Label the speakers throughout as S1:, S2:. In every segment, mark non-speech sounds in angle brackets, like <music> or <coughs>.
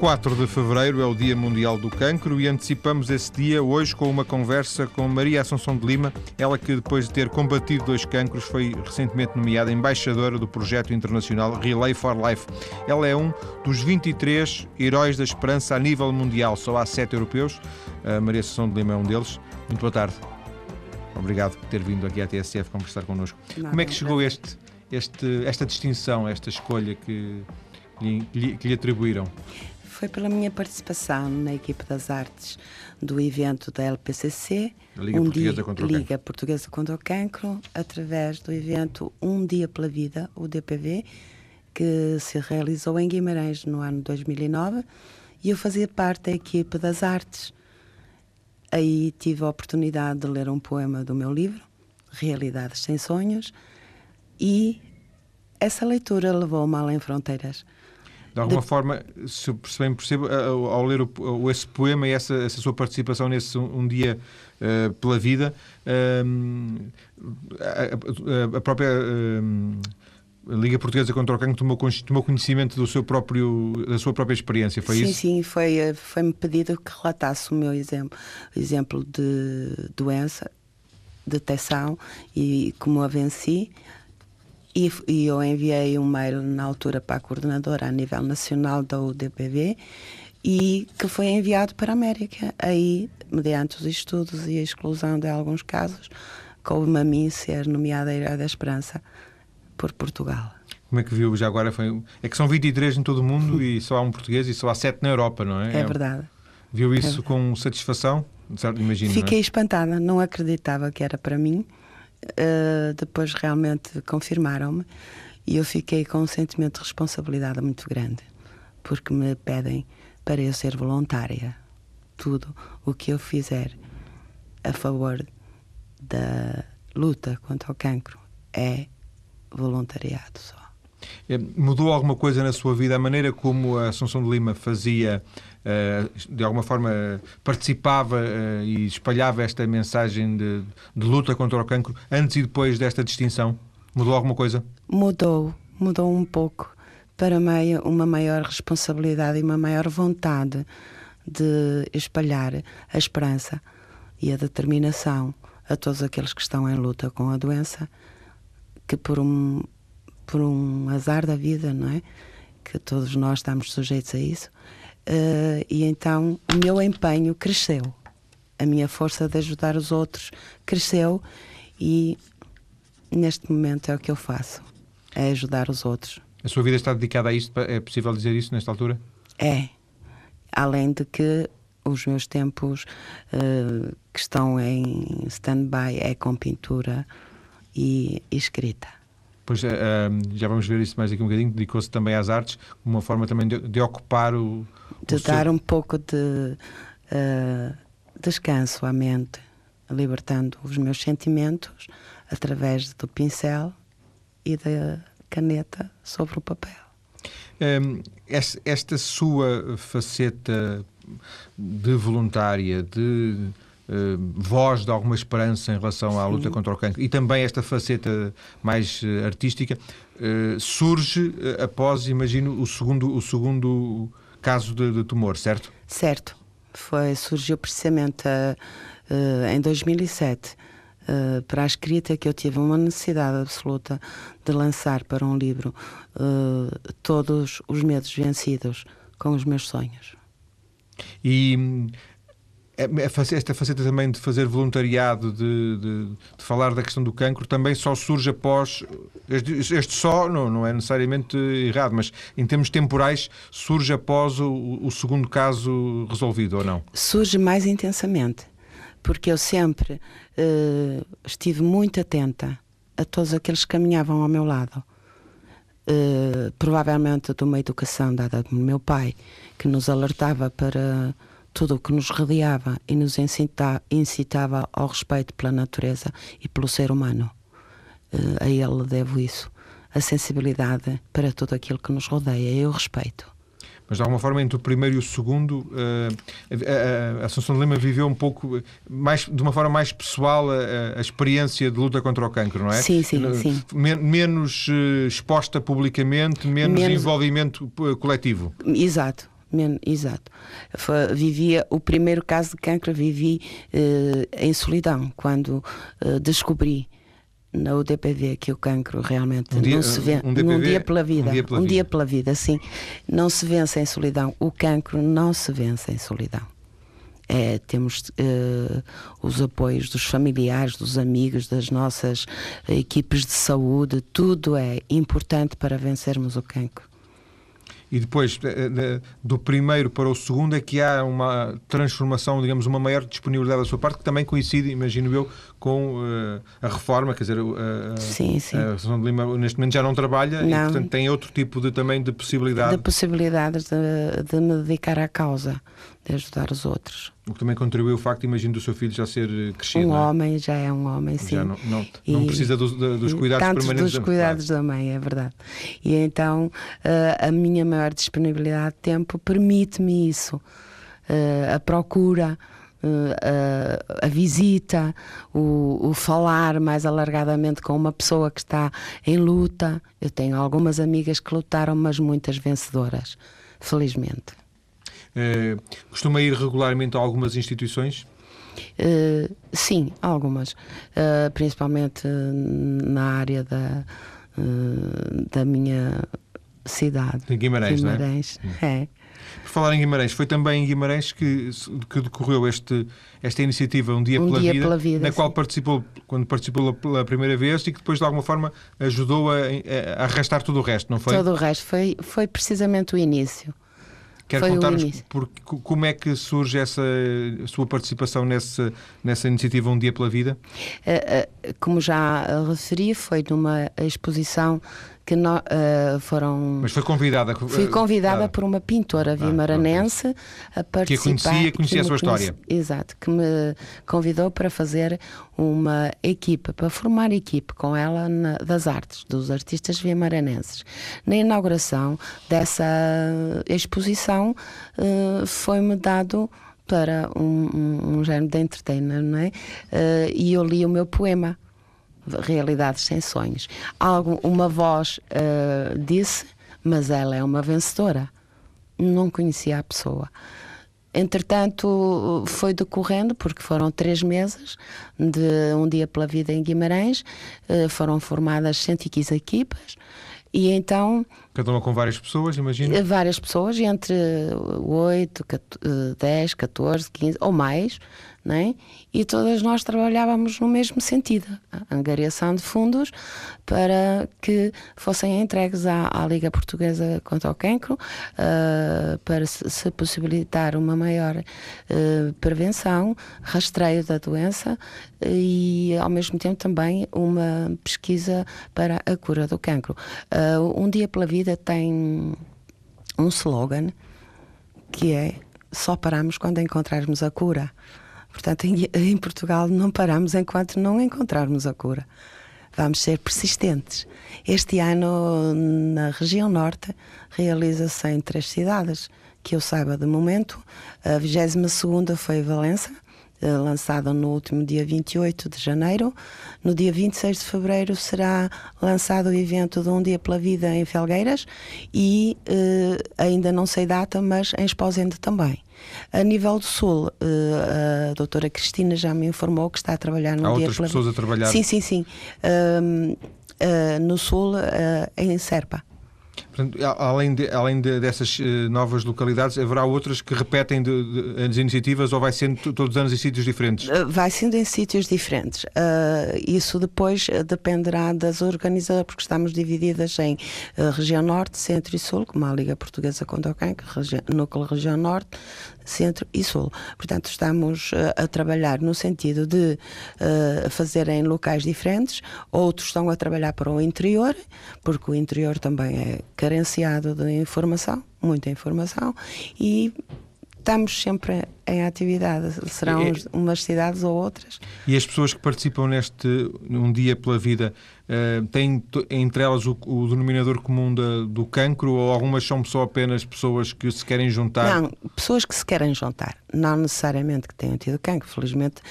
S1: 4 de fevereiro é o Dia Mundial do Cancro e antecipamos esse dia hoje com uma conversa com Maria Assunção de Lima, ela que depois de ter combatido dois cancros foi recentemente nomeada embaixadora do projeto internacional Relay for Life. Ela é um dos 23 heróis da esperança a nível mundial, só há sete europeus. A Maria Assunção de Lima é um deles. Muito boa tarde. Obrigado por ter vindo aqui à TSF conversar connosco. Como é que chegou este, este, esta distinção, esta escolha que lhe, que lhe atribuíram?
S2: Foi pela minha participação na equipe das artes do evento da LPCC,
S1: Liga, um Portuguesa, dia, contra o
S2: Liga Portuguesa contra o Cancro, através do evento Um Dia pela Vida, o DPV, que se realizou em Guimarães no ano 2009, e eu fazia parte da equipe das artes. Aí tive a oportunidade de ler um poema do meu livro, Realidades Sem Sonhos, e essa leitura levou-me além fronteiras
S1: de alguma de... forma, se bem percebo, ao ler o, esse poema e essa, essa sua participação nesse Um, um Dia uh, pela Vida, uh, a, a, própria. Uh, Liga Portuguesa contra o Cancro tomou, tomou conhecimento do seu próprio, da sua própria experiência, foi
S2: sim,
S1: isso?
S2: Sim, sim, foi, eh, foi-me pedido que relatasse o meu exemplo, exemplo de doença, detecção e como a venci, e, e, eu enviei um mail na altura para a coordenadora a nível nacional da UDPV e que foi enviado para a América. Aí, mediante os estudos e a exclusão de alguns casos, coube-me a mim ser nomeada Herói da Esperança por Portugal.
S1: Como é que viu já agora? Foi... É que são 23 em todo o mundo e só há um português e só há 7 na Europa, não é?
S2: É verdade.
S1: Viu isso é com satisfação? Imagino,
S2: Fiquei
S1: é?
S2: espantada, não acreditava que era para mim uh, depois realmente confirmaram-me e eu fiquei com um sentimento de responsabilidade muito grande, porque me pedem para eu ser voluntária. Tudo o que eu fizer a favor da luta contra o cancro é voluntariado só.
S1: Eh, mudou alguma coisa na sua vida a maneira como a Assunção de Lima fazia eh, de alguma forma participava eh, e espalhava esta mensagem de, de, luta contra o cancro antes e depois desta distinção? Mudou alguma coisa?
S2: Mudou, mudou um pouco para uma maior responsabilidade e uma maior vontade de espalhar a esperança e a determinação a todos aqueles que estão em luta com a doença, que por um, por um azar da vida, não é? Que todos nós estamos sujeitos a isso, Uh, e então o meu empenho cresceu, a minha força de ajudar os outros cresceu e neste momento é o que eu faço, é ajudar os outros.
S1: A sua vida está dedicada a isto? É possível dizer isso nesta altura?
S2: É. Além de que os meus tempos uh, que estão em stand-by é com pintura e, e escrita.
S1: Pois uh, já vamos ver isso mais aqui um bocadinho. Dedicou-se também às artes, uma forma também de, de ocupar o,
S2: de dar um pouco de uh, descanso à mente, libertando os meus sentimentos através do pincel e da caneta sobre o papel.
S1: Um, esta sua faceta de voluntária, de uh, voz de alguma esperança em relação à luta Sim. contra o cancro e também esta faceta mais uh, artística uh, surge após, imagino, o segundo, o segundo caso de, de tumor, certo?
S2: Certo. Foi, surgiu precisamente em 2007. Uh, para a escrita que eu tive uma necessidade absoluta de lançar para um livro uh, todos os medos vencidos com os meus sonhos.
S1: E esta faceta também de fazer voluntariado, de, de, de, falar da questão do cancro, também só surge após. Este, este, só não, não é necessariamente errado, mas em termos temporais, surge após o, o segundo caso resolvido, ou não?
S2: Surge mais intensamente, porque eu sempre uh, estive muito atenta a todos aqueles que caminhavam ao meu lado. Uh, provavelmente de uma educação dada do meu pai, que nos alertava para tudo o que nos rodeava e nos incita, incitava ao respeito pela natureza e pelo ser humano. Uh, a ele devo isso. A sensibilidade para tudo aquilo que nos rodeia e o respeito.
S1: Mas de alguma forma, entre o primeiro e o segundo, uh, a, Assunção de Lima viveu um pouco, mais, de uma forma mais pessoal, a, a experiência de luta contra o cancro, não é?
S2: Sim, sim, sim.
S1: Men menos exposta publicamente, menos, menos envolvimento coletivo.
S2: Exato exato. Foi, vivia o primeiro caso de cancro, vivi uh, em solidão quando uh, descobri na UDPV que o cancro realmente um dia, não se vê um, DPV, um dia pela vida, um dia pela, um vida. dia pela vida, sim, não se vence em solidão. O cancro não se vence em solidão. É, temos uh, os apoios dos familiares, dos amigos, das nossas equipes de saúde, tudo é importante para vencermos o cancro
S1: e depois do primeiro para o segundo é que há uma transformação, digamos, uma maior disponibilidade da sua parte, que também coincide, imagino eu, com uh, a reforma, quer dizer, a,
S2: sim, sim. a
S1: de Lima neste momento já não trabalha não. e, portanto, tem outro tipo de, também de possibilidade.
S2: De possibilidades de, de me dedicar à causa, ajudar os outros.
S1: O que também contribuiu o facto, imagino, do seu filho já ser eh, crescido.
S2: Um
S1: é?
S2: homem, já é um homem, sim. Já
S1: não, não, não precisa dos, dos cuidados
S2: tanto
S1: permanentes.
S2: dos cuidados da mãe, é verdade. E então eh, a minha maior disponibilidade de tempo permite-me isso. Eh, a procura. A, a, visita, o, o, falar mais alargadamente com uma pessoa que está em luta. Eu tenho algumas amigas que lutaram, mas muitas vencedoras, felizmente.
S1: Uh, costuma ir regularmente a algumas instituições?
S2: Uh, sim, algumas. Uh, principalmente na área da, da minha cidade.
S1: Em Guimarães,
S2: Guimarães,
S1: não é? é. Por falar em Guimarães, foi também em Guimarães que, que decorreu este, esta iniciativa Um Dia,
S2: um
S1: pela,
S2: dia
S1: vida,
S2: pela Vida,
S1: na
S2: sim.
S1: qual participou, quando participou pela primeira vez e que depois de alguma forma ajudou a, a arrastar todo o resto, não foi?
S2: Todo o resto, foi, foi precisamente o início.
S1: Quer contar-nos como é que surge essa sua participação nessa, nessa iniciativa Um Dia pela Vida?
S2: Eh, eh, como já referi, foi numa exposição que no, uh, foram.
S1: Mas foi convidada.
S2: Fui convidada ah. por uma pintora vimaranense ah, a participar.
S1: Que a conhecia, conhecia a sua história.
S2: exato, que me convidou para fazer uma equipe, para formar equipe com ela na, das artes, dos artistas vimaranenses. Na inauguração dessa exposição uh, foi-me dado para um, um, um género de entertainer, não é? Uh, e eu li o meu poema realidades sem sonhos. Algo, uma voz uh, disse, mas ela é uma vencedora. Não conhecia a pessoa. Entretanto, foi decorrendo, porque foram três meses de Um Dia pela Vida em Guimarães, uh, foram formadas 115 equipas, e então.
S1: Cada uma com várias pessoas, imagino?
S2: Eh, várias pessoas, entre 8, 10, 14, 15 ou mais é? e todas nós trabalhávamos no mesmo sentido, a angariação de fundos para que fossem entregues à, à Liga Portuguesa contra o Cancro, uh, para se, possibilitar uma maior uh, prevenção, rastreio da doença e, ao mesmo tempo, também uma pesquisa para a cura do cancro. Uh, um Dia pela Vida tem um slogan que é só paramos quando encontrarmos a cura. Portanto, em, em Portugal não paramos enquanto não encontrarmos a cura. Vamos ser persistentes. Este ano, na região norte, realiza-se em três cidades. Que eu saiba de momento, a 22 foi Valença, eh, lançada no último dia 28 de janeiro. No dia 26 de fevereiro será lançado o evento de Um Dia pela Vida em Felgueiras e eh, ainda não sei data, mas em Esposende também. A nível do Sul, eh, a doutora Cristina já me informou que está a trabalhar no
S1: Há
S2: dia
S1: outras pela... pessoas a trabalhar?
S2: Sim, sim, sim. Uh, uh, no Sul, uh, em Serpa.
S1: Portanto, além, de, além de, dessas uh, novas localidades, haverá outras que repetem de, de, as iniciativas ou vai sendo todos os anos em sítios diferentes? Uh,
S2: vai sendo em sítios diferentes. Uh, isso depois dependerá das organizadoras, porque estamos divididas em região norte, centro e sul, como a Liga Portuguesa contra o Cancro, núcleo região norte, centro e sul. Portanto, estamos a trabalhar no sentido de fazer em locais diferentes, outros estão a trabalhar para o interior, porque o interior também é carenciado de informação, muita informação, e estamos sempre em atividade, serão e, umas cidades ou outras.
S1: E as pessoas que participam neste Um Dia pela Vida uh, têm entre elas o, o denominador comum da, do cancro ou algumas são só apenas pessoas que se querem juntar?
S2: Não, pessoas que se querem juntar, não necessariamente que tenham tido cancro. Felizmente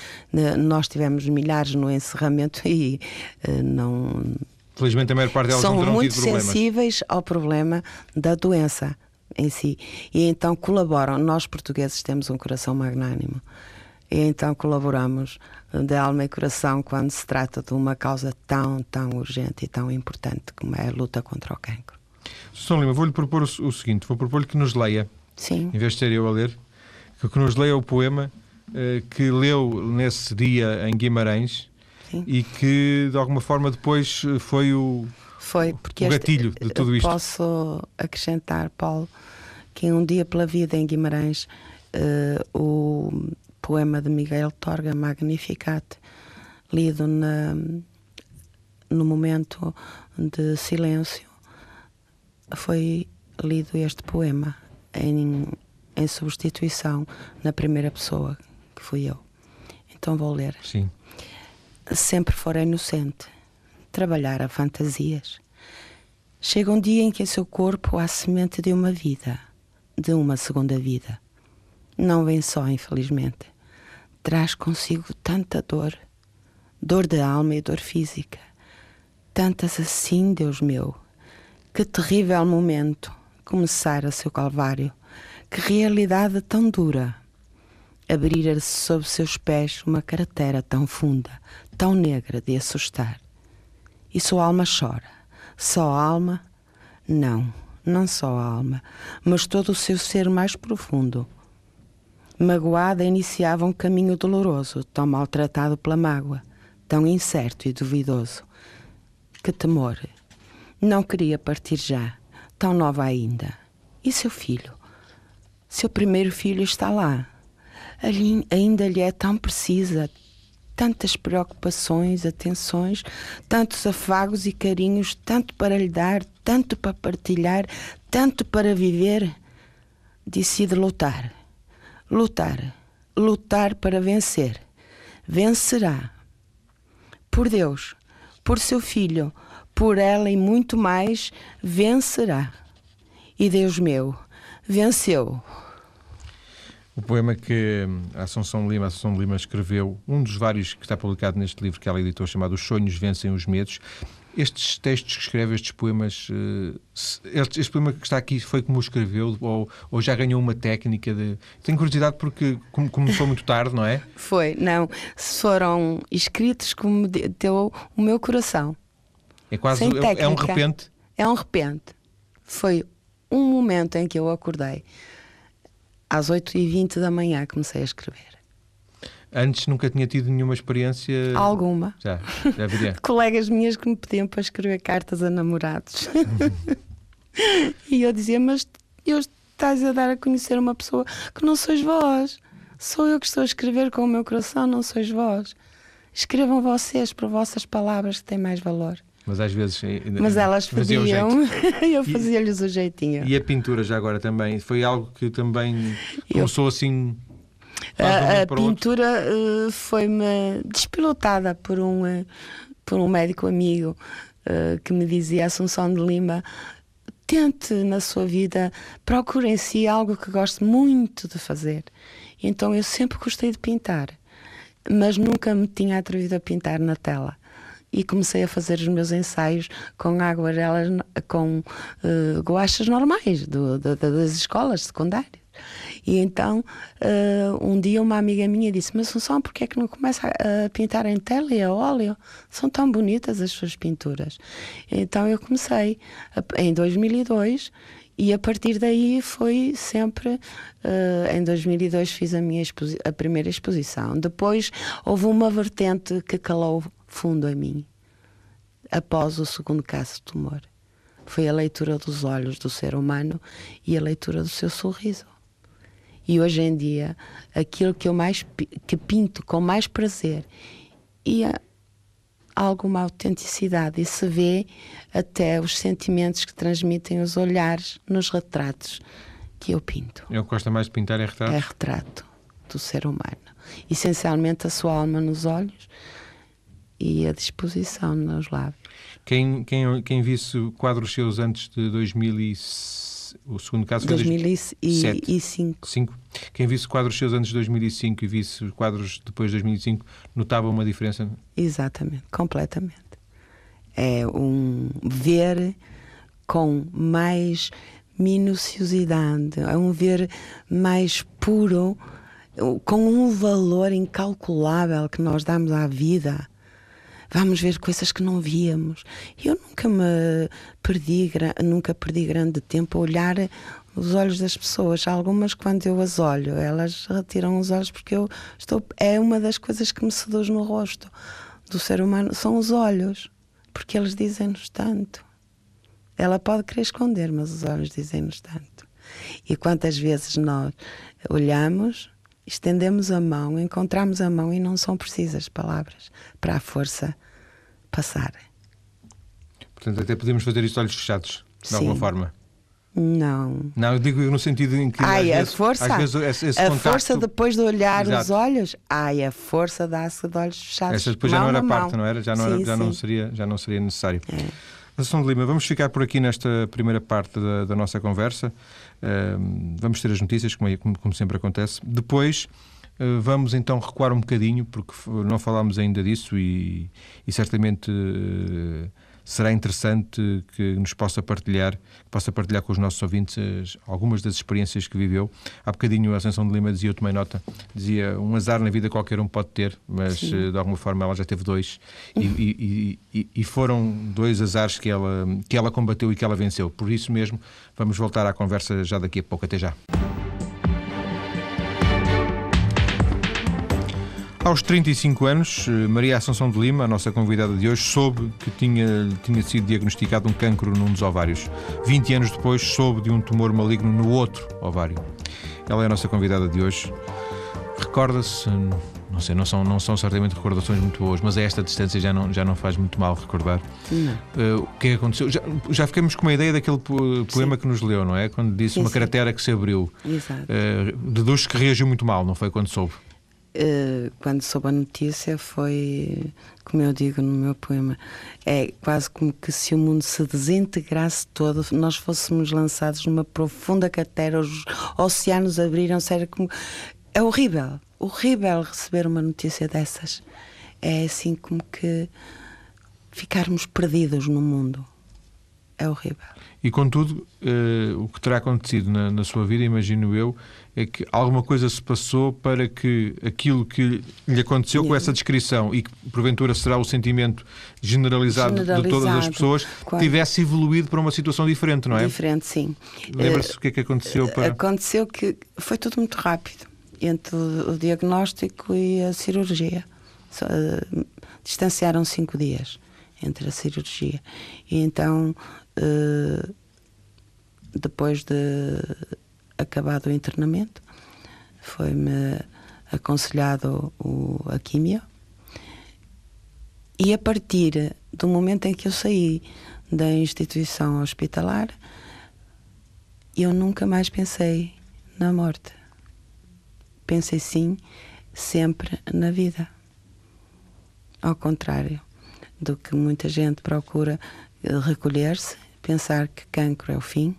S2: nós tivemos milhares no encerramento <laughs> e uh, não
S1: Felizmente a maior parte delas
S2: são
S1: não terão
S2: muito sensíveis ao problema da doença. em si. E então colaboram. Nós portugueses temos um coração magnânimo. E então colaboramos de alma e coração quando se trata de uma causa tão, tão urgente e tão importante como é a luta contra o cancro.
S1: Sr. Lima, vou-lhe propor o, seguinte: vou propor-lhe que nos leia,
S2: Sim.
S1: em vez de ser eu a ler, que, que nos leia o poema eh, que leu nesse dia em Guimarães
S2: Sim.
S1: e que de alguma forma depois eh, foi o,
S2: Foi porque
S1: o
S2: este-
S1: gatilho de tudo isto.
S2: Posso acrescentar, Paulo, que um dia pela vida em Guimarães, eh, o poema de Miguel Torga, Magnificat, lido na, no momento de silêncio, foi lido este poema em, em substituição na primeira pessoa, que fui eu. Então vou ler
S1: Sim.
S2: sempre fora inocente, trabalhar a fantasias. Chega um dia em que em seu corpo há semente de uma vida, de uma segunda vida. Não vem só, infelizmente. Traz consigo tanta dor, dor de alma e dor física. Tantas assim, Deus meu. Que terrível momento começar a seu calvário. Que realidade tão dura abrir-se sob seus pés uma cratera tão funda, tão negra de assustar. E sua alma chora. Só a alma? Não, não só a alma, mas todo o seu ser mais profundo. Magoada, iniciava um caminho doloroso, tão maltratado pela mágoa, tão incerto e duvidoso. Que temor! Não queria partir já, tão nova ainda. E seu filho? Seu primeiro filho está lá, ali ainda lhe é tão precisa, tantas preocupações, atenções, tantos afagos e carinhos, tanto para lhe dar, tanto para partilhar, tanto para viver. Decide lutar, lutar, lutar para vencer. Vencerá. Por Deus, por seu filho, por ela e muito mais, vencerá. E Deus meu, venceu.
S1: O poema que a Assunção Lima, Assunção Lima escreveu, um dos vários que está publicado neste livro que ela editou, chamado Os Sonhos Vencem os Medos. Estes textos que escreve, estes poemas, eh, este, este poema que está aqui foi como o escreveu ou, ou já ganhou uma técnica de. Tenho curiosidade porque como começou muito tarde, não é? <laughs>
S2: Foi, não. Foram escritos como de- deu o meu coração.
S1: É quase
S2: Sem
S1: é, é um repente.
S2: É um repente. Foi um momento em que eu acordei. Às 8h20 da manhã comecei a escrever.
S1: Antes nunca tinha tido nenhuma experiência.
S2: Alguma.
S1: Já, já viria. <laughs>
S2: Colegas minhas que me pediam para escrever cartas a namorados. <laughs> e eu dizia, mas eu estás a dar a conhecer uma pessoa que não sois vós. Sou eu que estou a escrever com o meu coração, não sois vós. Escrevam vocês por vossas palavras que têm mais valor.
S1: Mas às vezes. eh,
S2: Mas elas faziam,
S1: jeito. <laughs>
S2: eu fazia-lhes o jeitinho.
S1: E a pintura já agora também foi algo que também começou assim.
S2: A, a pintura eh, foi-me despilotada por um, eh, por um médico amigo eh, que me dizia, Assunção de Lima, tente na sua vida, procure em si algo que goste muito de fazer. Então eu sempre gostei de pintar, mas nunca me tinha atrevido a pintar na tela. E comecei a fazer os meus ensaios com aguarelas, com eh, guachas normais do- do- da- das escolas secundárias. E então, eh, um dia uma amiga minha disse: Mas Assunção, porquê é que não começa a, a pintar em tela e a óleo? São tão bonitas as suas pinturas. Então eu comecei a- em 2002 e a partir daí foi sempre. eh, em 2002 fiz a, minha a primeira exposição. Depois houve uma vertente que calou fundo em mim, após o segundo caso de tumor. Foi a leitura dos olhos do ser humano e a leitura do seu sorriso. E hoje em dia, aquilo que eu mais que pinto com mais prazer e há alguma autenticidade e se vê até os sentimentos que transmitem os olhares nos retratos que eu pinto.
S1: Eu que gosto mais de pintar é retrato.
S2: É retrato do ser humano. Essencialmente a sua alma nos olhos e a disposição nos lábios.
S1: Quem, quem, quem visse quadros seus antes de 2000 e... O segundo caso foi
S2: 2005.
S1: 2005. Quem visse quadros seus antes de 2005 e visse os quadros depois de 2005 notava uma diferença?
S2: Exatamente, completamente. É um ver com mais minuciosidade, a um ver mais puro, com um valor incalculável que nós damos à vida. Vamos ver coisas que não víamos. Eu nunca me perdi, nunca perdi grande tempo a olhar os olhos das pessoas. Algumas, quando eu as olho, elas retiram os olhos porque eu estou. É uma das coisas que me seduz no rosto do ser humano, são os olhos, porque eles dizem-nos tanto. Ela pode querer esconder, mas os olhos dizem-nos tanto. E quantas vezes nós olhamos, estendemos a mão, encontramos a mão e não são precisas palavras para a força passar.
S1: Portanto, até podemos fazer isto olhos fechados, de Sim. alguma forma.
S2: Não.
S1: Não, eu digo no sentido em que.
S2: Ai, a vezes, força. Às vezes, esse, esse a contacto... força depois de olhar Exato. os olhos. Ai, a força dá-se de olhos fechados.
S1: Essa depois já não era parte, não era? Já não, sim, era, já não, seria, já não seria necessário. É. Assunção de Lima, vamos ficar por aqui nesta primeira parte da, da nossa conversa. Vamos ter as notícias, como, é, como, sempre acontece. Depois uh, vamos então recuar um bocadinho, porque não falámos ainda disso e, e certamente. Uh, será interessante que nos possa partilhar, que possa partilhar com os nossos ouvintes algumas das experiências que viveu. Há bocadinho a Ascensão de Lima dizia, eu tomei nota, dizia um azar na vida qualquer um pode ter, mas Sim. Eh, de alguma forma ela já teve dois e, e, e, e, foram dois azares que ela, que ela combateu e que ela venceu. Por isso mesmo, vamos voltar à conversa já daqui a pouco. Até já. Aos 35 anos, eh, Maria Assunção de Lima, a nossa convidada de hoje, soube que tinha, tinha sido diagnosticado um cancro num dos ovários. 20 anos depois, soube de um tumor maligno no outro ovário. Ela é a nossa convidada de hoje. Recorda-se, não sei, não são, não são certamente recordações muito boas, mas a esta distância já não, já não faz muito mal recordar. Uh, o que é que aconteceu? Já, já ficamos com uma ideia daquele poema Sim. que nos leu, não é? Quando disse Sim, uma cratera que se abriu.
S2: Exato. Uh,
S1: deduz que reagiu muito mal, não foi quando soube?
S2: Eh, quando soube a notícia foi, como eu digo no meu poema, é quase como que se o mundo se desintegrasse todo, nós fôssemos lançados numa profunda cratera, os oceanos abriram-se, era como. É horrível, horrível receber uma notícia dessas. É assim como que ficarmos perdidos no mundo. É horrível.
S1: E contudo, uh, o que terá acontecido na, na, sua vida, imagino eu, é que alguma coisa se passou para que aquilo que lhe aconteceu com essa descrição e que porventura será o sentimento generalizado, generalizado de todas as pessoas, tivesse evoluído para uma situação diferente, não é?
S2: Diferente, sim.
S1: Lembra-se uh, o que é que aconteceu para.
S2: Aconteceu que foi tudo muito rápido entre o diagnóstico e a cirurgia. Uh, distanciaram cinco dias entre a cirurgia. E então eh, depois de acabado o internamento, foi-me aconselhado o, a químio. E a partir do momento em que eu saí da instituição hospitalar, eu nunca mais pensei na morte. Pensei sim, sempre na vida. Ao contrário do que muita gente procura recolher-se pensar que cancro é o fim.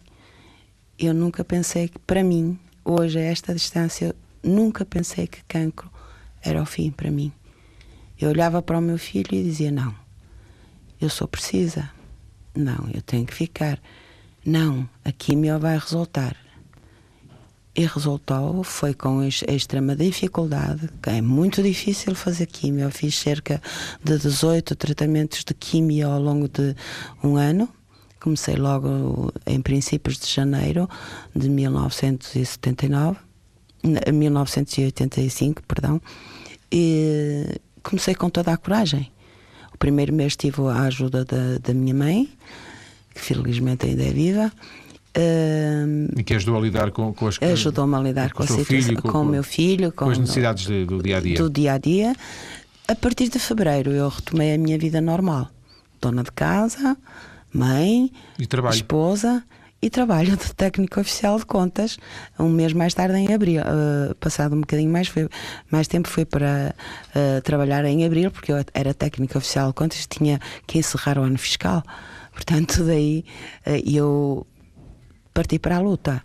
S2: Eu nunca pensei que, para mim, hoje, a esta distância, nunca pensei que cancro era o fim para mim. Eu olhava para o meu filho e dizia: Não, eu sou precisa. Não, eu tenho que ficar. Não, a quimio vai resultar. E resultou, foi com extrema dificuldade, é muito difícil fazer quimio. Eu fiz cerca de 18 tratamentos de quimio ao longo de um ano. Comecei logo em princípios de janeiro de 1979, 1985, perdão, e comecei com toda a coragem. O primeiro mês tive a ajuda da, da minha mãe, que felizmente ainda é viva.
S1: Uh, e que ajudou a lidar com, com as
S2: Ajudou-me a lidar com, com, a situação, com, com, o meu filho,
S1: com, com as necessidades do, do dia a dia.
S2: Do dia a dia. A partir de fevereiro eu retomei a minha vida normal. Dona de casa, mãe, esposa e trabalho de técnico oficial de contas. Um mês mais tarde em abril uh, passado um bocadinho mais foi mais tempo foi para uh, trabalhar em abril porque eu era técnico oficial de contas tinha que encerrar o ano fiscal. Portanto <laughs> daí uh, eu parti para a luta.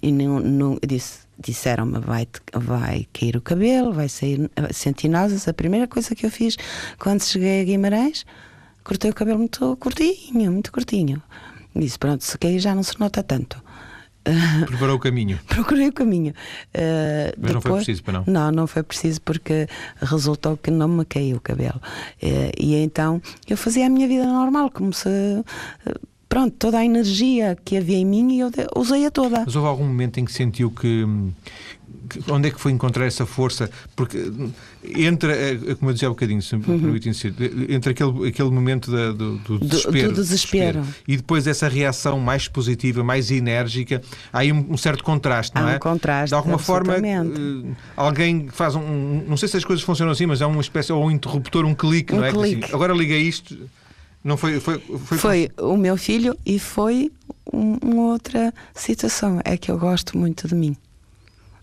S2: E não, não disse disseram-me vai vai cair o cabelo vai sair sentir náuseas a primeira coisa que eu fiz quando cheguei a Guimarães cortei o cabelo muito curtinho, muito curtinho. Disse, pronto, se cair já não se nota tanto. <laughs>
S1: Preparou o caminho.
S2: Procurei o caminho.
S1: Uh, Mas depois, não foi preciso, para não?
S2: Não, não foi preciso porque resultou que não me caiu o cabelo. Uh, e então eu fazia a minha vida normal, como se. Uh, pronto, toda a energia que havia em mim e eu usei-a toda.
S1: Mas houve algum momento em que sentiu que, onde é que foi encontrar essa força? Porque entre, eh, como eu dizia há um bocadinho, se me uhum. permitem entre aquele, aquele momento da, do, do, desespero,
S2: do, do desespero. desespero,
S1: e depois essa reação mais positiva, mais enérgica, há aí um, um certo contraste, não
S2: há
S1: é?
S2: um contraste.
S1: De alguma forma, uh, alguém faz um. Não sei se as coisas funcionam assim, mas é uma espécie, ou um interruptor, um clique, um não é? Clique. Assim, agora liga isto. Não foi, foi,
S2: foi, foi o meu filho e foi uma outra situação. É que eu gosto muito de mim.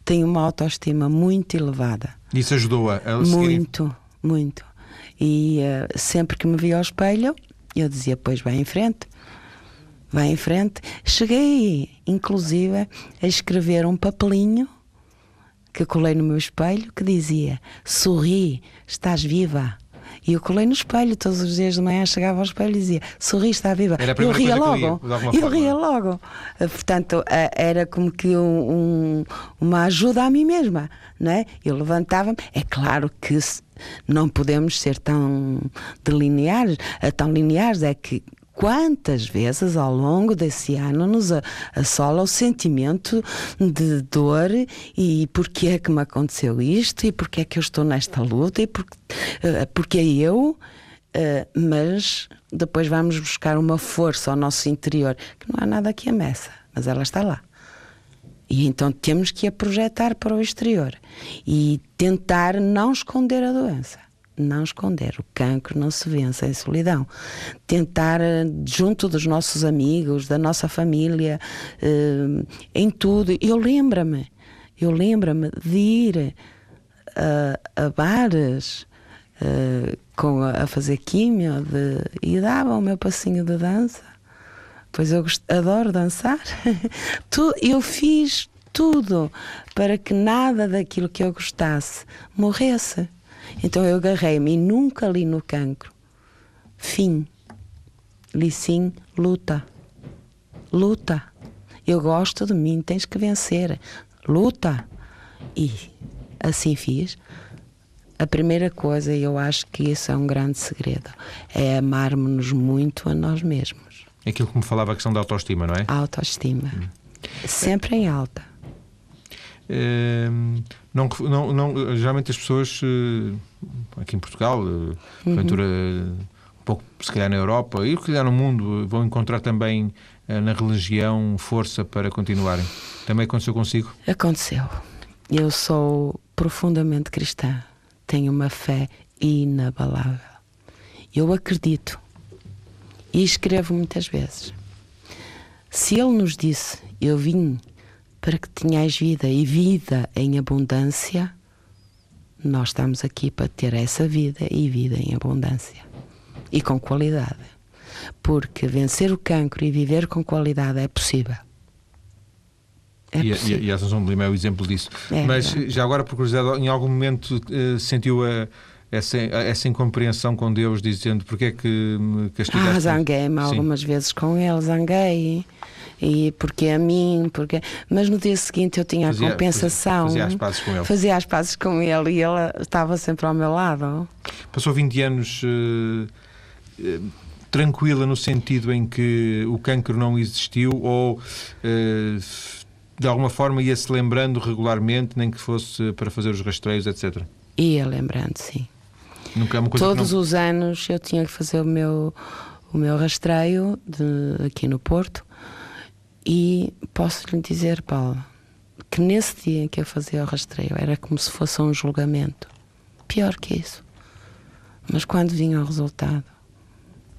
S2: Tenho uma autoestima muito elevada.
S1: Isso ajudou-a a
S2: Muito, muito. E uh, sempre que me via ao espelho, eu dizia: Pois vai em frente, vai em frente. Cheguei, inclusive, a escrever um papelinho que colei no meu espelho que dizia: Sorri, estás viva. E eu colei no espelho todos os dias de manhã, chegava ao espelho e dizia: Sorri, está viva.
S1: eu
S2: ria
S1: logo.
S2: Eu ria logo. Eh, portanto, eh, era como que um, um, uma ajuda a mim mesma. Não é? Eu levantava-me. É claro que não podemos ser tão delineares, eh, tão lineares, é que quantas vezes ao longo desse ano nos assola o sentimento de dor e porquê é que me aconteceu isto e porquê é que eu estou nesta luta e porque, uh, porque é eu. Uh, mas depois vamos buscar uma força ao nosso interior que não há nada que ameça, mas ela está lá. E então temos que a projetar para o exterior e tentar não esconder a doença não esconder. O cancro não se vence em solidão. Tentar, eh, junto dos nossos amigos, da nossa família, eh, em tudo. Eu lembro-me, eu lembro-me de ir a, a bares com a, a, fazer químio de, e dava o meu passinho de dança. Pois eu gost, adoro dançar. <laughs> tu, eu fiz tudo para que nada daquilo que eu gostasse morresse. Então eu agarrei-me e nunca li no cancro. Fim. Li sim, luta. Luta. Eu gosto de mim, tens que vencer. Luta. E assim fiz. A primeira coisa, e eu acho que isso é um grande segredo, é amarmos-nos muito a nós mesmos.
S1: Aquilo que me falava a questão da autoestima, não é?
S2: A autoestima. Hum. Sempre em alta.
S1: Ehm, não, não, não, geralmente as pessoas eh, aqui em Portugal, uh, porventura um pouco se calhar na Europa e se calhar no mundo, vão encontrar também eh, na religião força para continuarem. Também aconteceu consigo?
S2: Aconteceu. Eu sou profundamente cristã. Tenho uma fé inabalável. Eu acredito e escrevo muitas vezes. Se Ele nos disse: Eu vim para que tenhais vida e vida em abundância, nós estamos aqui para ter essa vida e vida em abundância e com qualidade. Porque vencer o cancro e viver com qualidade é possível.
S1: É e, possível. e, a Assunção de Lima é o exemplo disso. É Mas verdade. já agora, por curiosidade, em algum momento uh, sentiu a essa, essa incompreensão com Deus, dizendo porque é que me castigaste?
S2: Ah, zanguei-me algumas vezes com ele, zanguei e porque a mim, porque mas no dia seguinte eu tinha fazia, a compensação.
S1: Fazia, as pazes com ele.
S2: Fazia as pazes com ele e ele estava sempre ao meu lado.
S1: Passou 20 anos uh, uh, tranquila no sentido em que o cancro não existiu ou uh, de alguma forma ia-se lembrando regularmente, nem que fosse para fazer os rastreios, etc.
S2: Ia lembrando, sim.
S1: Nunca é uma
S2: coisa Todos
S1: não...
S2: os anos eu tinha que fazer o meu, o meu rastreio de, aqui no Porto e posso lhe dizer, Paulo, que nesse dia em que eu fazia o rastreio era como se fosse um julgamento. Pior que isso. Mas quando vinha o resultado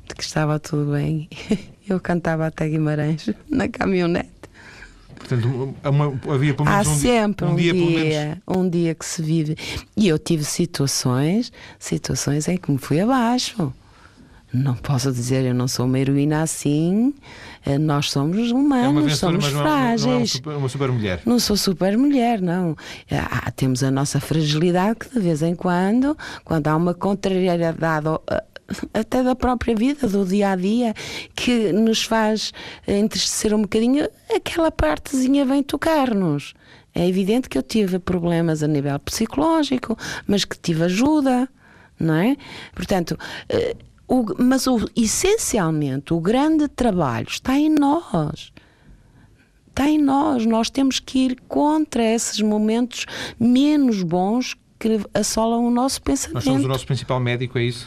S2: de que estava tudo bem, <laughs> eu cantava até Guimarães na caminhonete.
S1: Portanto, uma, havia pelo menos
S2: Há
S1: um
S2: sempre
S1: um,
S2: um dia,
S1: dia
S2: um dia que se vive. E eu tive situações, situações em que me fui abaixo. Não posso dizer, eu não sou uma heroína assim. Eh, nós somos humanos, é somos frágeis.
S1: Não é uma super mulher.
S2: Não sou super mulher, não. Ah, temos a nossa fragilidade que de vez em quando, quando há uma contrariedade até da própria vida, do dia a dia, que nos faz entristecer um bocadinho, aquela partezinha vem tocar-nos. É evidente que eu tive problemas a nível psicológico, mas que tive ajuda, não é? Portanto, eh, o, mas o, essencialmente o grande trabalho está em nós. Está em nós. Nós temos que ir contra esses momentos menos bons que assolam o nosso pensamento. Nós
S1: somos o nosso principal médico, é isso?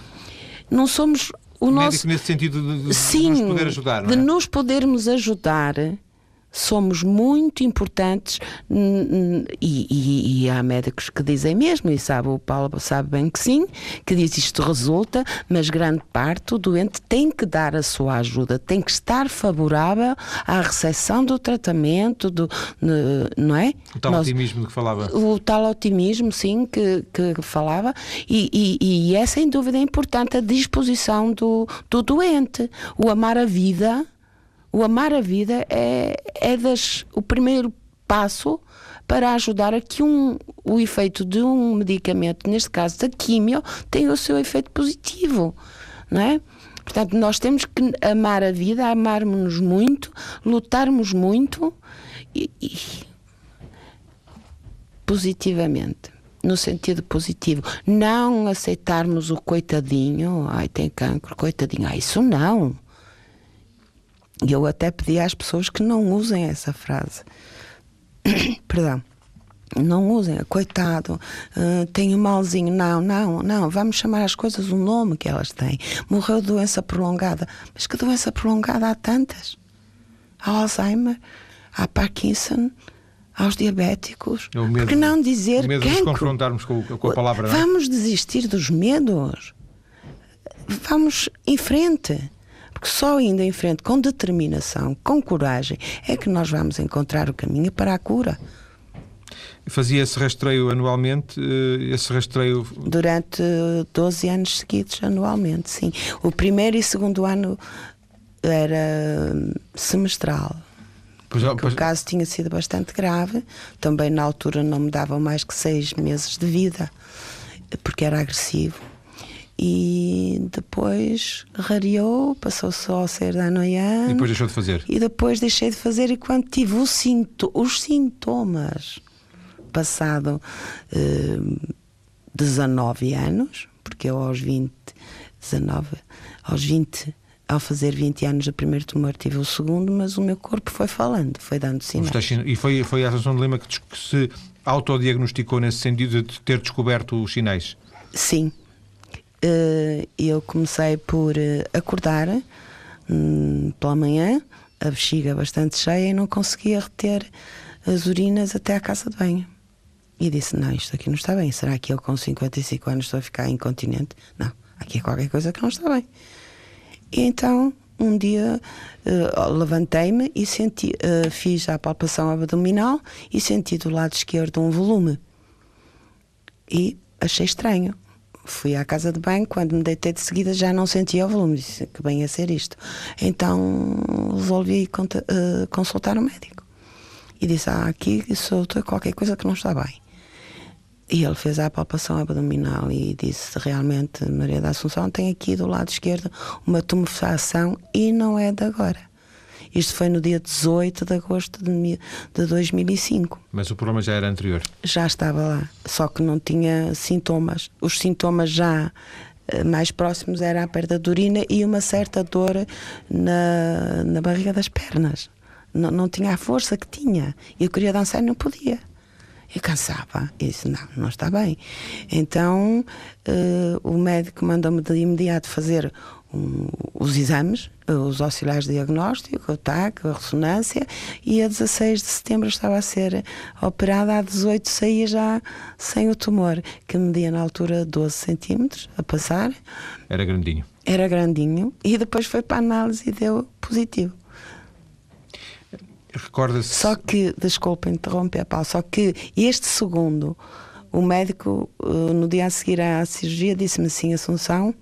S2: Não somos o médico
S1: nosso. nesse sentido de, de,
S2: Sim,
S1: nos poder ajudar.
S2: É? De nos podermos ajudar somos muito importantes e, e, e, há médicos que dizem mesmo, e sabe, o Paulo sabe bem que sim, que diz isto resulta, mas grande parte o doente tem que dar a sua ajuda, tem que estar favorável à recepção do tratamento, do, não é?
S1: O tal Nós, otimismo que falava.
S2: O tal otimismo, sim, que, que falava, e, e, e é sem dúvida importante a disposição do, do doente, o amar a vida o amar a vida é, é das, o primeiro passo para ajudar a que um, o efeito de um medicamento, neste caso da químio, tenha o seu efeito positivo, não é? Portanto, nós temos que amar a vida, amarmos-nos muito, lutarmos muito e, e positivamente no sentido positivo, não aceitarmos o coitadinho, ai tem cancro, coitadinho, ah, isso não. E eu até pedi às pessoas que não usem essa frase. <coughs> Perdão. Não usem, coitado, uh, um malzinho. Não, não, não. Vamos chamar as coisas o nome que elas têm. Morreu de doença prolongada. Mas que doença prolongada há tantas? Há Alzheimer, há Parkinson, aos diabéticos. É medo, Porque não dizer
S1: o medo de nos confrontarmos com, com a palavra.
S2: Não é? Vamos desistir dos medos. Vamos em frente. Porque só indo em frente com determinação, com coragem, é que nós vamos encontrar o caminho para a cura.
S1: Fazia esse rastreio anualmente? Eh, esse rastreio.
S2: Durante 12 anos seguidos, anualmente, sim. O primeiro e segundo ano era semestral. Pois, pois... O caso tinha sido bastante grave. Também na altura não me davam mais que seis meses de vida, porque era agressivo e depois rareou, passou só a ser da noite.
S1: E depois deixou de fazer?
S2: E depois deixei de fazer e quando tive os, sinto os sintomas, passado eh, 19 anos, porque eu aos 20, 19, aos 20 ao fazer 20 anos o primeiro tumor tive o segundo, mas o meu corpo foi falando, foi dando sinais.
S1: E foi, foi a Assunção de Lima que se autodiagnosticou nesse sentido de ter descoberto os sinais?
S2: Sim, eu comecei por uh, acordar um, pela manhã, a bexiga bastante cheia e não conseguia reter as urinas até à casa de banho. E disse: Não, isto aqui não está bem. Será que eu com 55 anos estou a ficar incontinente? Não, aqui é qualquer coisa que não está bem. E então, um dia, uh, levantei-me e senti, uh, fiz a palpação abdominal e senti do lado esquerdo um volume. E achei estranho fui à casa de banho, quando me deitei de seguida já não sentia o volume, disse que bem ia ser isto. Então resolvi uh, consultar o um médico. E disse: Ah, aqui soltou qualquer coisa que não está bem. E ele fez a palpação abdominal e disse: Realmente, Maria da Assunção tem aqui do lado esquerdo uma tumefação e não é de agora. Isto foi no dia 18 de agosto de, de 2005.
S1: Mas o problema já era anterior?
S2: Já estava lá, só que não tinha sintomas. Os sintomas já eh, mais próximos era a perda de urina e uma certa dor na, na barriga das pernas. Não, não tinha a força que tinha. Eu queria dançar e não podia. Eu cansava. E disse: Não, não está bem. Então uh, o médico mandou-me de imediato fazer um, os exames, os auxiliares de diagnóstico, o TAC, a ressonância, e a 16 de setembro estava a ser operada, a 18 saía já sem o tumor, que media na altura 12 centímetros a passar.
S1: Era grandinho.
S2: Era grandinho, e depois foi para a análise e deu positivo.
S1: Recorda-se.
S2: Só que, desculpa interromper, Paulo, só que este segundo, o médico, eh, no dia a seguir à cirurgia, disse-me assim: Assunção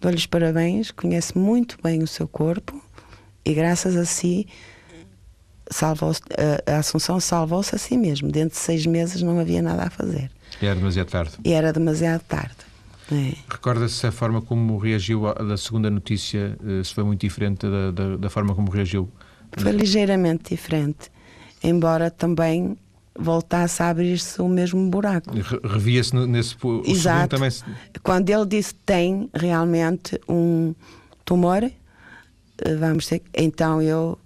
S2: dou-lhes parabéns, conhece muito bem o seu corpo e graças a si salvou a, a Assunção salvou-se a si mesmo. Dentro de seis meses não havia nada a fazer.
S1: E era demasiado tarde.
S2: E era demasiado tarde. É.
S1: Recorda-se a forma como reagiu da segunda notícia, eh, se foi muito diferente da, da, da forma como reagiu?
S2: Foi ligeiramente diferente, embora também voltasse a abrir-se o mesmo buraco.
S1: Revia-se nesse
S2: Exato.
S1: Também...
S2: Quando ele disse tem realmente um tumor, eh, vamos ter, então eu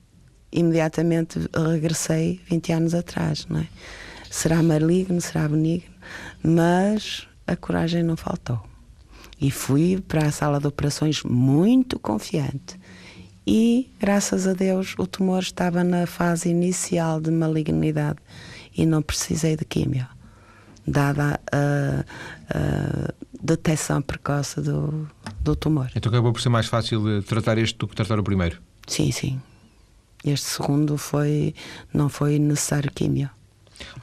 S2: imediatamente regressei 20 anos atrás, não é? Será maligno, será benigno, mas a coragem não faltou. E fui para a sala de operações muito confiante. E, graças a Deus, o tumor estava na fase inicial de malignidade e não precisei de químio, dada a, a detecção precoce do, do tumor.
S1: Então acabou por ser mais fácil tratar este do que tratar o primeiro?
S2: Sim, sim. Este segundo foi, não foi necessário químio.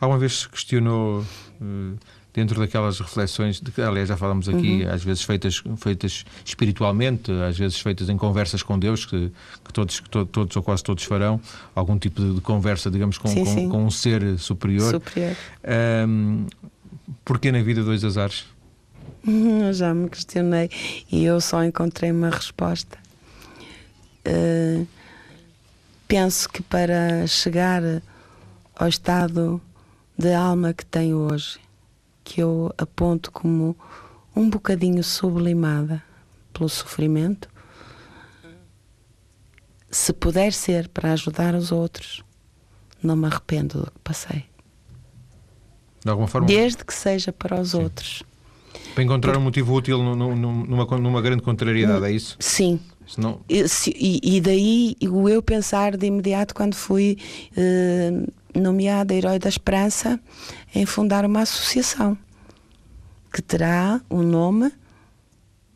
S1: Alguma vez se questionou uh, dentro daquelas reflexões, de que aliás já falamos aqui, uhum. às vezes feitas, feitas espiritualmente, às vezes feitas em conversas com Deus, que, que todos, que to, todos ou quase todos farão, algum tipo de, conversa, digamos, com,
S2: sim,
S1: com,
S2: sim.
S1: com, um ser superior.
S2: Superior.
S1: Um, porquê na vida dois azares?
S2: Eu já me questionei e eu só encontrei uma resposta. Uh, penso que para chegar ao estado de alma que tenho hoje, que eu aponto como um bocadinho sublimada pelo sofrimento, se puder ser para ajudar os outros, não me arrependo do que passei.
S1: De alguma forma?
S2: Desde que seja para os Sim. outros.
S1: Para encontrar um motivo útil numa, numa grande contrariedade, é isso?
S2: Sim.
S1: Senão...
S2: E, e, daí o eu pensar de imediato quando fui eh, nomeada Herói da Esperança em fundar uma associação que terá o nome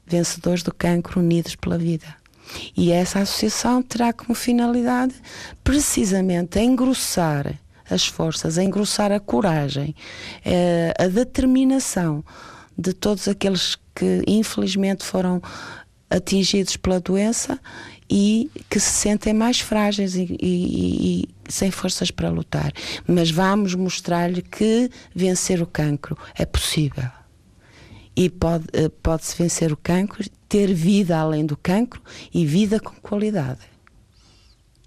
S2: Vencedores do Cancro Unidos pela Vida. E essa associação terá como finalidade precisamente engrossar as forças, engrossar a coragem, eh, a determinação de todos aqueles que infelizmente foram atingidos pela doença e que se sentem mais frágeis e, e, e sem forças para lutar. Mas vamos mostrar-lhe que vencer o cancro é possível. E pode, eh, pode-se vencer o cancro, ter vida além do cancro e vida com qualidade.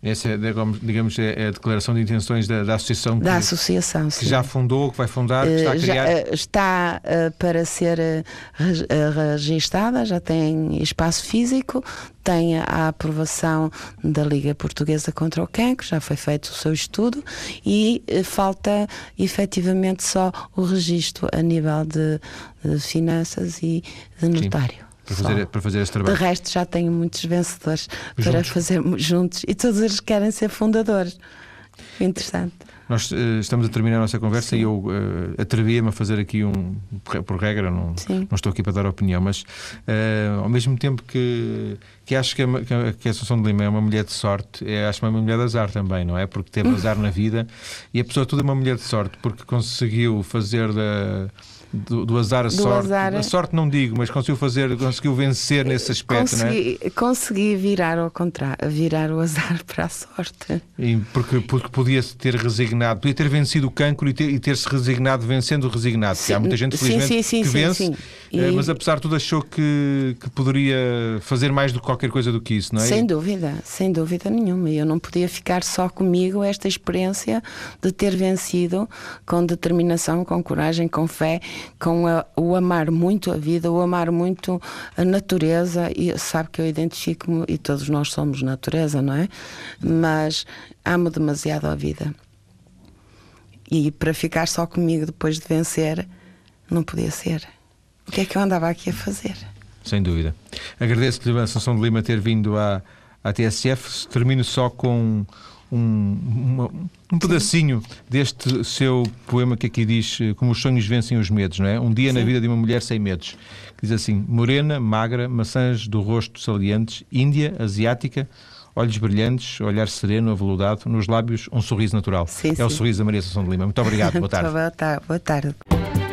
S1: Essa é, digamos, é, é a declaração de intenções da, da associação que,
S2: da associação,
S1: que já fundou, que vai fundar, que está a
S2: eh,
S1: criar. Já,
S2: eh, está uh, para ser registada, já tem espaço físico, tem a aprovação da Liga Portuguesa contra o Cancro, já foi feito o seu estudo e falta efetivamente só o registro a nível de, de finanças e de notário. Sim
S1: para fazer, para fazer este trabalho.
S2: De resto, já tenho muitos vencedores juntos. para fazer juntos e todos eles querem ser fundadores. Interessante.
S1: Nós uh, estamos a terminar a nossa conversa Sim. e eu uh, atrevia-me a fazer aqui um, por regra, não, não estou aqui para dar opinião, mas uh, ao mesmo tempo que, que acho que a, que a Assunção de Lima é uma mulher de sorte, é, acho que é uma mulher de azar também, não é? Porque teve azar na vida e a pessoa toda é uma mulher de sorte porque conseguiu fazer da do, do azar a do sorte. Azar. A sorte não digo, mas conseguiu fazer, conseguiu vencer nesse aspecto,
S2: consegui,
S1: não é?
S2: Consegui virar ao contrário, virar o azar <laughs> para a sorte.
S1: E porque, porque podia ter resignado, podia ter vencido o cancro e ter-se ter resignado vencendo o resignado. Sim, há muita gente, felizmente, sim, sim, que vence, e... Eh, mas apesar de tudo achou que, que poderia fazer mais do que qualquer coisa do que isso, não é?
S2: Sem dúvida, sem dúvida nenhuma. Eu não podia ficar só comigo esta experiência de ter vencido com determinação, com coragem, com fé, com a, o amar muito a vida, o amar muito a natureza, e sabe que eu identifico-me, e todos nós somos natureza, não é? Mas amo demasiado a vida. E para ficar só comigo depois de vencer, não podia ser. O que é que eu andava aqui a fazer?
S1: Sem dúvida. Agradeço-lhe Assunção de Lima ter vindo à, à TSF. Termino só com um, uma, um pedacinho deste seu poema que aqui diz eh, como os sonhos vencem os medos, não é? Um dia Sim. na vida de uma mulher sem medos. Diz assim: morena, magra, maçãs do rosto salientes, índia, asiática, olhos brilhantes, olhar sereno, aveludado, nos lábios um sorriso natural.
S2: Sim,
S1: é sim. o sorriso da Maria Assunção de Lima. Muito obrigado, <laughs> boa tarde.
S2: boa tarde. Boa tarde.